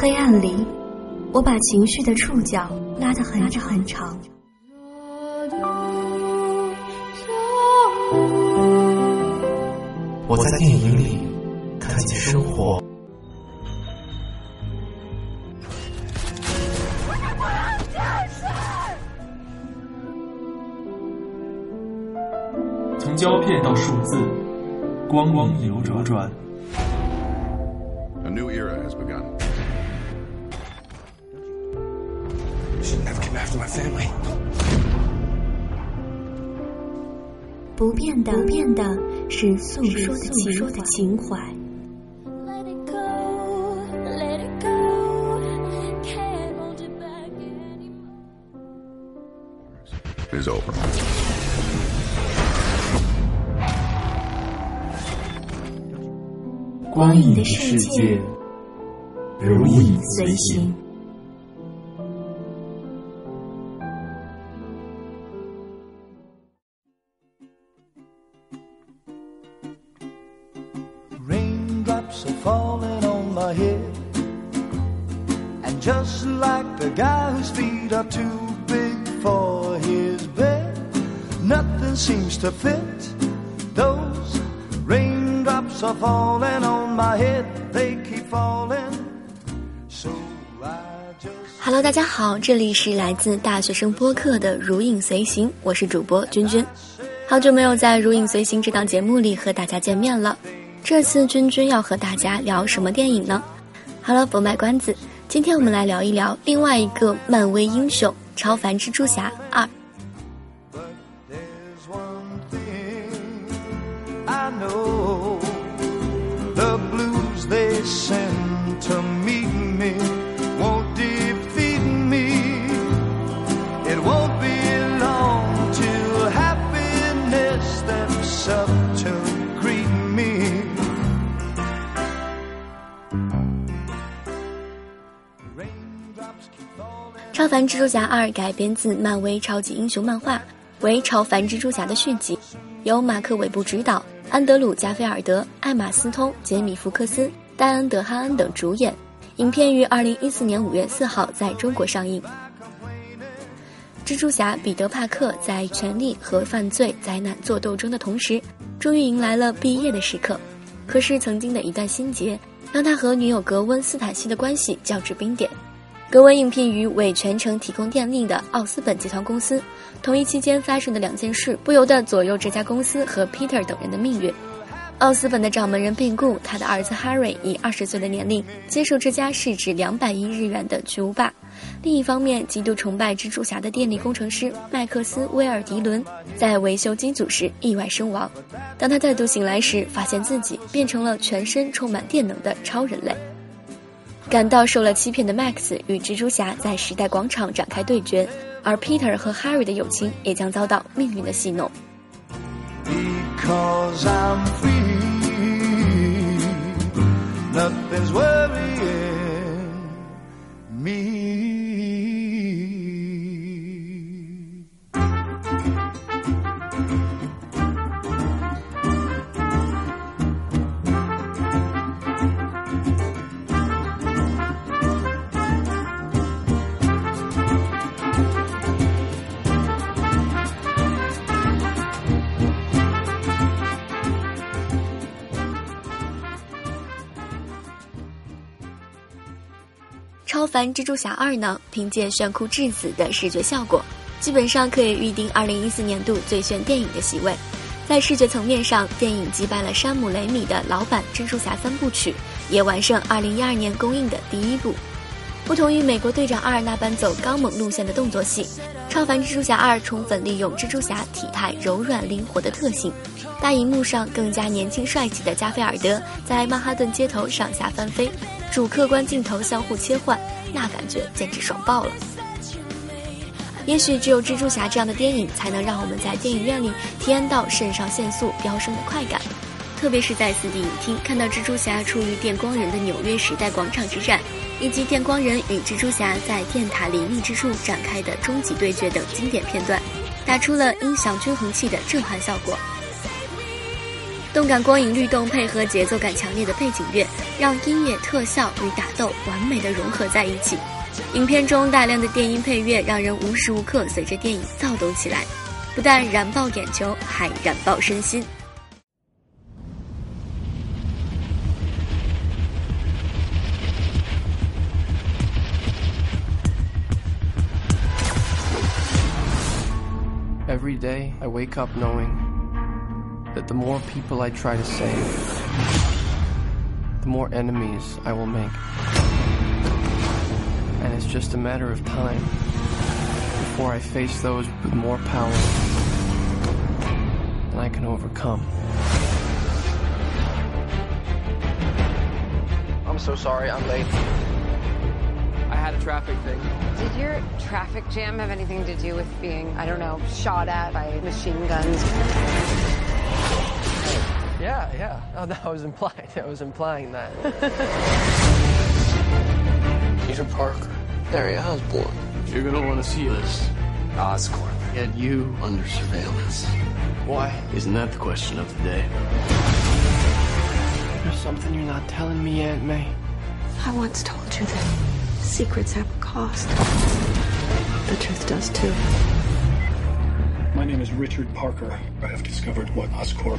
黑暗里，我把情绪的触角拉得很长很长。我在电影里看见生活。从胶片到数字，光光流转转。A new era has begun. should never come after my family. 不变的，不变的是诉说的情说的情怀。Let it 光影的世界，如影随形。 Raindrops are falling on my head. And just like the guy whose feet are too big for his bed, nothing seems to fit. Those raindrops are falling on my head, they keep falling. So Hello，大家好，这里是来自大学生播客的《如影随形》，我是主播君君。好久没有在《如影随形》这档节目里和大家见面了，这次君君要和大家聊什么电影呢？好了，不卖关子，今天我们来聊一聊另外一个漫威英雄《超凡蜘蛛侠二》。凡蜘蛛侠二》改编自漫威超级英雄漫画，为《超凡蜘蛛侠》的续集，由马克·韦布执导，安德鲁·加菲尔德、艾玛·斯通、杰米·福克斯、戴恩·德哈恩等主演。影片于二零一四年五月四号在中国上映。蜘蛛侠彼得·帕克在权力和犯罪灾难做斗争的同时，终于迎来了毕业的时刻。可是，曾经的一段心结，让他和女友格温·斯坦西的关系降至冰点。格温应聘于为全程提供电力的奥斯本集团公司，同一期间发生的两件事不由得左右这家公司和 Peter 等人的命运。奥斯本的掌门人病故，他的儿子 Harry 以二十岁的年龄接受这家市值两百亿日元的巨无霸。另一方面，极度崇拜蜘蛛侠的电力工程师麦克斯·威尔迪伦在维修机组时意外身亡。当他再度醒来时，发现自己变成了全身充满电能的超人类。感到受了欺骗的 Max 与蜘蛛侠在时代广场展开对决，而 Peter 和 Harry 的友情也将遭到命运的戏弄。蜘蛛侠二呢，凭借炫酷至死的视觉效果，基本上可以预定2014年度最炫电影的席位。在视觉层面上，电影击败了山姆·雷米的老版蜘蛛侠三部曲，也完胜2012年公映的第一部。不同于美国队长二那般走刚猛路线的动作戏，超凡蜘蛛侠二充分利用蜘蛛侠体态柔软灵活的特性。大荧幕上更加年轻帅气的加菲尔德在曼哈顿街头上下翻飞，主客观镜头相互切换，那感觉简直爽爆了。也许只有蜘蛛侠这样的电影，才能让我们在电影院里体验到肾上腺素飙升的快感。特别是在 4D 影厅看到蜘蛛侠处于电光人的纽约时代广场之战，以及电光人与蜘蛛侠在电塔林立之处展开的终极对决等经典片段，打出了音响均衡器的震撼效果。动感光影律动配合节奏感强烈的背景乐，让音乐特效与打斗完美的融合在一起。影片中大量的电音配乐，让人无时无刻随着电影躁动起来，不但燃爆眼球，还燃爆身心。Every day, I wake up knowing that the more people I try to save, the more enemies I will make. And it's just a matter of time before I face those with more power than I can overcome. I'm so sorry, I'm late. I had a traffic thing. Did your traffic jam have anything to do with being, I don't know, shot at by machine guns? Yeah, yeah. Oh, that was implied. I was implying that. Peter Parker, Harry Osborn. You're gonna want to see this. Oscorp. Get you. Under surveillance. Why? Isn't that the question of the day? There's something you're not telling me, Aunt May. I once told you that secrets have a cost. The truth does too. My name is Richard Parker. I have discovered what Oscorp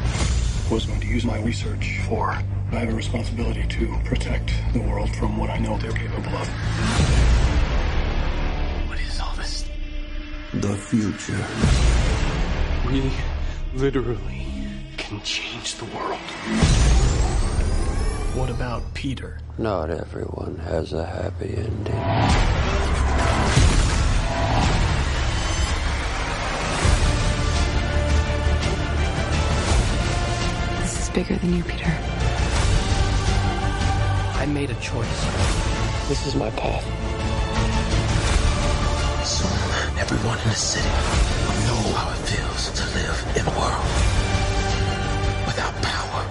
was going to use my research for. I have a responsibility to protect the world from what I know they're capable of. What is all this? The future. We literally can change the world. What about Peter? Not everyone has a happy ending. Bigger than you, Peter. I made a choice. This is my path. Soon, everyone in the city will know how it feels to live in a world without power,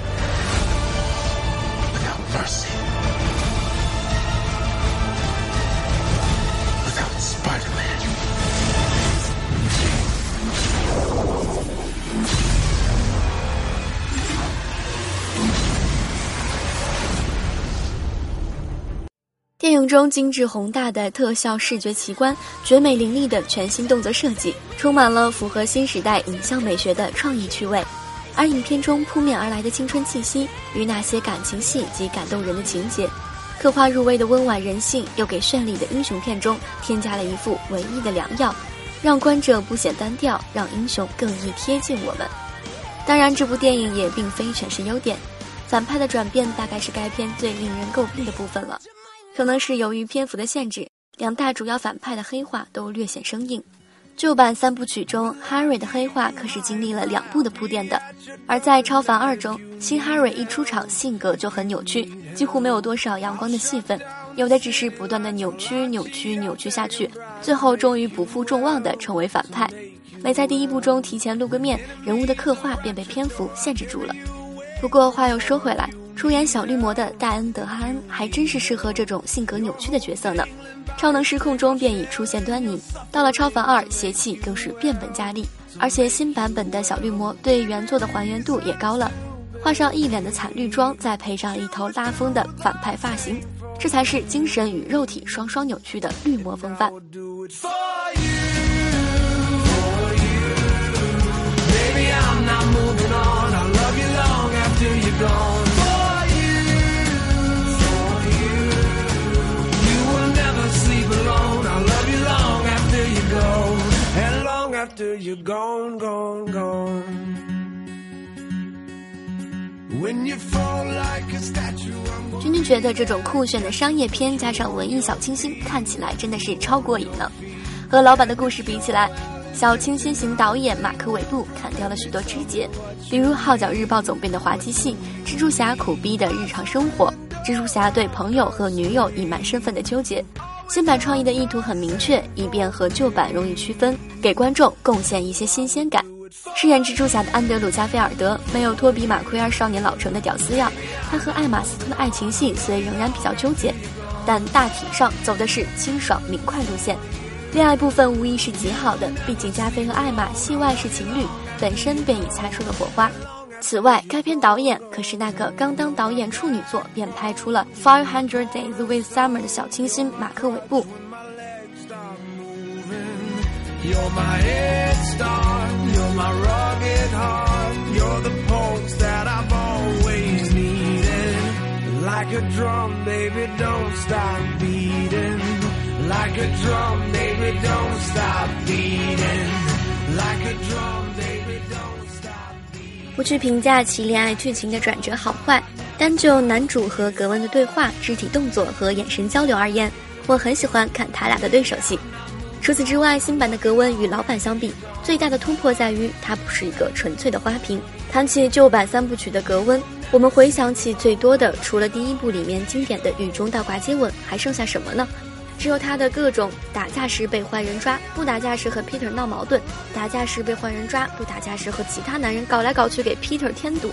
without mercy, 中精致宏大的特效视觉奇观，绝美凌厉的全新动作设计，充满了符合新时代影像美学的创意趣味。而影片中扑面而来的青春气息与那些感情戏及感动人的情节，刻画入微的温婉人性，又给绚丽的英雄片中添加了一副文艺的良药，让观者不显单调，让英雄更易贴近我们。当然，这部电影也并非全是优点，反派的转变大概是该片最令人诟病的部分了。可能是由于篇幅的限制，两大主要反派的黑化都略显生硬。旧版三部曲中，哈瑞的黑化可是经历了两部的铺垫的，而在《超凡二》中，新哈瑞一出场性格就很扭曲，几乎没有多少阳光的戏份，有的只是不断的扭曲、扭曲、扭曲下去，最后终于不负众望的成为反派。没在第一部中提前露个面，人物的刻画便被篇幅限制住了。不过话又说回来。出演小绿魔的戴恩·德哈恩还真是适合这种性格扭曲的角色呢。超能失控中便已出现端倪，到了超凡二，邪气更是变本加厉。而且新版本的小绿魔对原作的还原度也高了，画上一脸的惨绿妆，再配上一头拉风的反派发型，这才是精神与肉体双双扭曲的绿魔风范。After you're gone, gone, gone. When you fall like a statue, 君君觉得这种酷炫的商业片加上文艺小清新，看起来真的是超过瘾了。和老板的故事比起来，小清新型导演马克·韦布砍掉了许多枝节，比如《号角日报》总编的滑稽戏，蜘蛛侠苦逼的日常生活，蜘蛛侠对朋友和女友隐瞒身份的纠结。新版创意的意图很明确，以便和旧版容易区分，给观众贡献一些新鲜感。饰演蜘蛛侠的安德鲁·加菲尔德没有托比·马奎尔少年老成的屌丝样，他和艾玛斯通的爱情戏虽仍然比较纠结，但大体上走的是清爽明快路线。恋爱部分无疑是极好的，毕竟加菲和艾玛戏外是情侣，本身便已擦出了火花。此外，该片导演可是那个刚当导演处女作便拍出了《Five Hundred Days with Summer》的小清新马克·韦布。Like a drum, baby, don't stop beating. Like a drum, baby, don't stop beating. Like a drum, baby. 不去评价其恋爱剧情的转折好坏，单就男主和格温的对话、肢体动作和眼神交流而言，我很喜欢看他俩的对手戏。除此之外，新版的格温与老版相比，最大的突破在于它不是一个纯粹的花瓶。谈起旧版三部曲的格温，我们回想起最多的，除了第一部里面经典的雨中倒挂接吻，还剩下什么呢？只有他的各种打架时被坏人抓，不打架时和 Peter 闹矛盾，打架时被坏人抓，不打架时和其他男人搞来搞去给 Peter 添堵。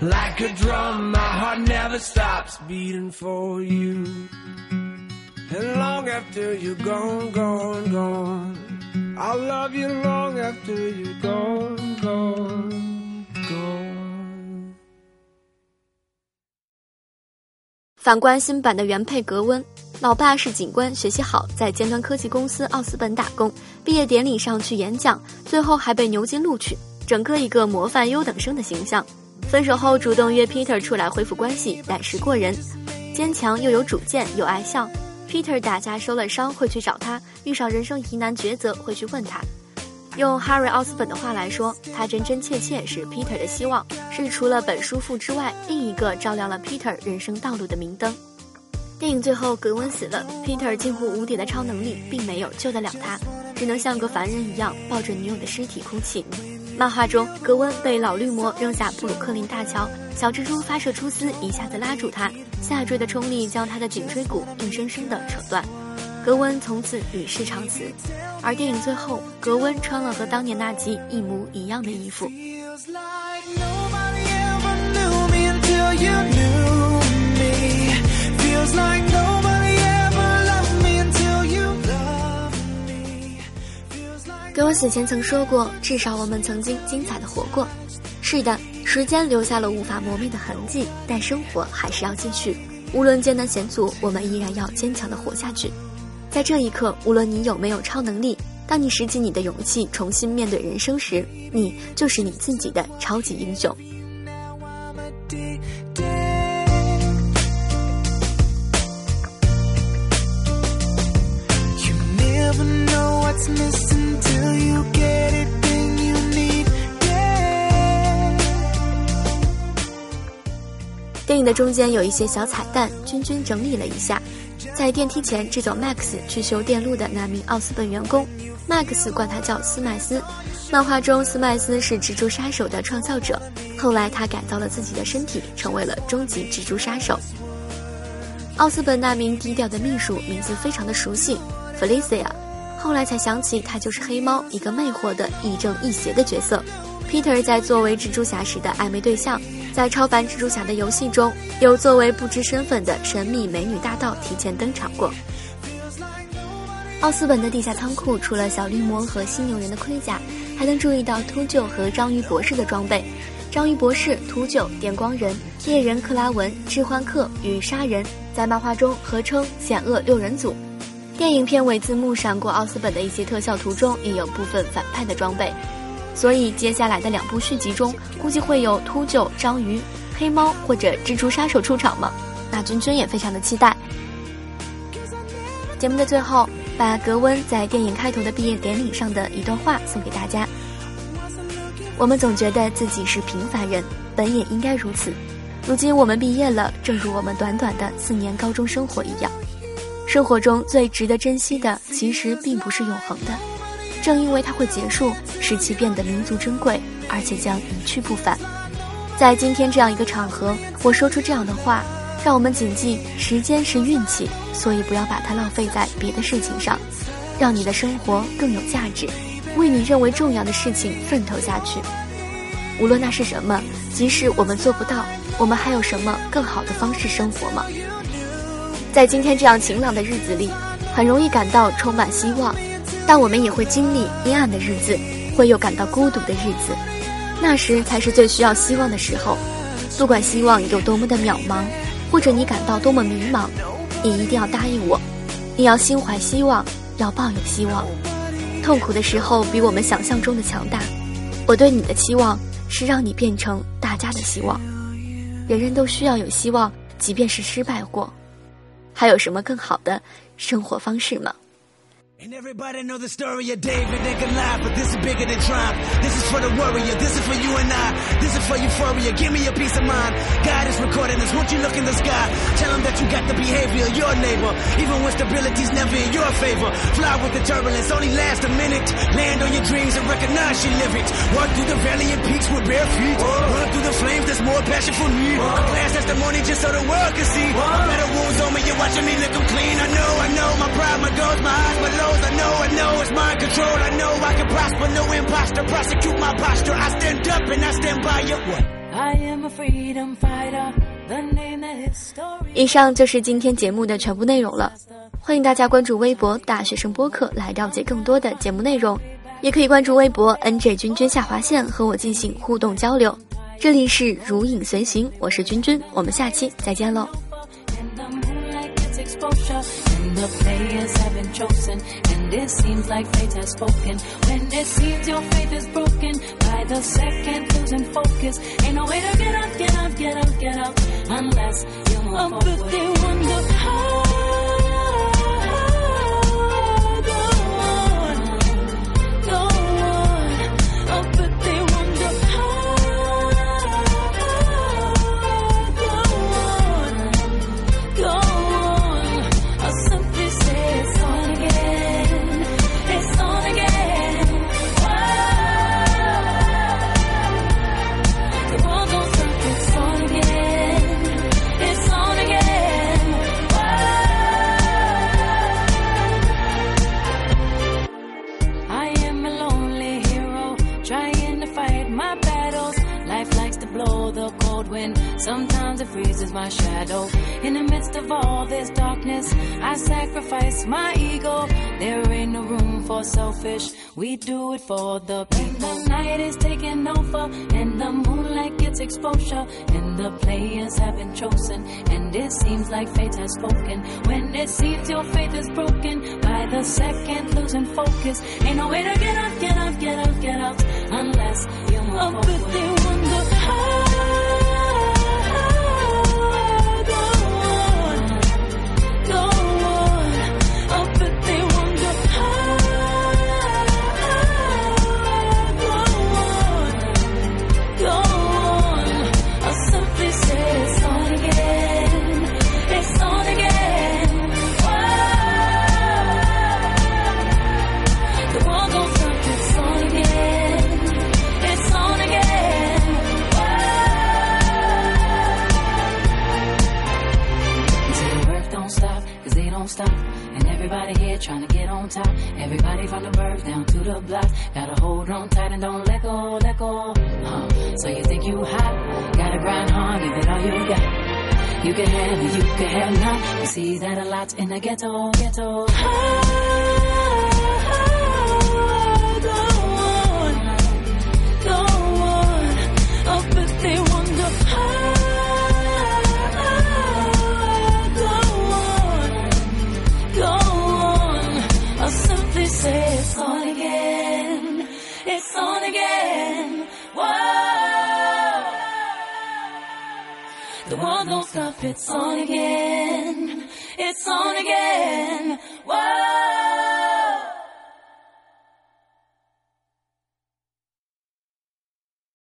Like a drum, baby, don't stop beating. Like a drum, baby, don't stop beating. Like a drum, baby, don't stop beating. Like a drum, my heart never stops beating for you. And long after you're gone, gone, gone. I'll love you long after you're gone, gone, gone. 反观新版的原配格温，老爸是警官，学习好，在尖端科技公司奥斯本打工，毕业典礼上去演讲，最后还被牛津录取，整个一个模范优等生的形象。分手后主动约 Peter 出来恢复关系，胆识过人，坚强又有主见，又爱笑。Peter 打架受了伤会去找他，遇上人生疑难抉择会去问他。用 Harry 奥斯本的话来说，他真真切切是 Peter 的希望，是除了本叔父之外另一个照亮了 Peter 人生道路的明灯。电影最后，格温死了，Peter 近乎无敌的超能力并没有救得了他，只能像个凡人一样抱着女友的尸体哭泣。漫画中，格温被老绿魔扔下布鲁克林大桥，小蜘蛛发射出丝，一下子拉住他，下坠的冲力将他的颈椎骨硬生生的扯断。格温从此与世长辞，而电影最后，格温穿了和当年那集一模一样的衣服。刘我死前曾说过：“至少我们曾经精彩的活过。”是的，时间留下了无法磨灭的痕迹，但生活还是要继续。无论艰难险阻，我们依然要坚强的活下去。在这一刻，无论你有没有超能力，当你拾起你的勇气，重新面对人生时，你就是你自己的超级英雄。You never know what's missing 电影的中间有一些小彩蛋，君君整理了一下。在电梯前制走 Max 去修电路的那名奥斯本员工，Max 管他叫斯麦斯。漫画中，斯麦斯是蜘蛛杀手的创造者，后来他改造了自己的身体，成为了终极蜘蛛杀手。奥斯本那名低调的秘书名字非常的熟悉，Felicia。后来才想起，他就是黑猫，一个魅惑的亦正亦邪的角色。Peter 在作为蜘蛛侠时的暧昧对象，在超凡蜘蛛侠的游戏中，有作为不知身份的神秘美女大盗提前登场过。奥斯本的地下仓库除了小绿魔和犀牛人的盔甲，还能注意到秃鹫和章鱼博士的装备。章鱼博士、秃鹫、电光人、猎人克拉文、致幻客与杀人在漫画中合称险恶六人组。电影片尾字幕闪过奥斯本的一些特效图中，也有部分反派的装备。所以接下来的两部续集中，估计会有秃鹫、章鱼、黑猫或者蜘蛛杀手出场吗？那君君也非常的期待。节目的最后，把格温在电影开头的毕业典礼上的一段话送给大家。我们总觉得自己是平凡人，本也应该如此。如今我们毕业了，正如我们短短的四年高中生活一样。生活中最值得珍惜的，其实并不是永恒的。正因为它会结束，使其变得弥足珍贵，而且将一去不返。在今天这样一个场合，我说出这样的话，让我们谨记：时间是运气，所以不要把它浪费在别的事情上，让你的生活更有价值。为你认为重要的事情奋斗下去。无论那是什么，即使我们做不到，我们还有什么更好的方式生活吗？在今天这样晴朗的日子里，很容易感到充满希望，但我们也会经历阴暗的日子，会有感到孤独的日子。那时才是最需要希望的时候。不管希望有多么的渺茫，或者你感到多么迷茫，你一定要答应我，你要心怀希望，要抱有希望。痛苦的时候比我们想象中的强大。我对你的期望是让你变成大家的希望。人人都需要有希望，即便是失败过。还有什么更好的生活方式吗？ And everybody know the story of David and Goliath, but this is bigger than triumph. This is for the warrior, this is for you and I. This is for euphoria, give me a peace of mind. God is recording this, won't you look in the sky? Tell him that you got the behavior of your neighbor, even when stability's never in your favor. Fly with the turbulence, only last a minute. Land on your dreams and recognize you live it. Walk through the valley and peaks with bare feet. Run through the flames, there's more passion for me. A glass testimony just so the world can see. A better wounds on me, you're watching me them clean. I know, I know, my pride, my goals, my highs, my lows. I know, I know it's mind control. I know I can prosper, no imposter. Prosecute my posture. I stand up and I stand by you. What? I am a freedom fighter, 以上就是今天节目的全部内容了。欢迎大家关注微博“大学生播客”来了解更多的节目内容，也可以关注微博 “nj 君君下划线”和我进行互动交流。这里是如影随形，我是君君，我们下期再见喽。And the moonlight gets exposure, and the players have been chosen. And it seems like fate has spoken. When it seems your faith is broken, by the second losing focus. Ain't no way to get up, get up, get up, get up, unless you move forward. but they wonder how. For selfish. We do it for the people. The night is taking over, and the moonlight gets exposure. And the players have been chosen, and it seems like fate has spoken. When it seems your faith is broken, by the second losing focus. Ain't no way to get up, get up, get up, get up, unless you move but forward. they wonder how. A in the ghetto, ghetto. Go on, go on. They wonder. Go on, go on. I'll simply say it's on again. It's on again. Wow. The world don't stop, it's on again. On again.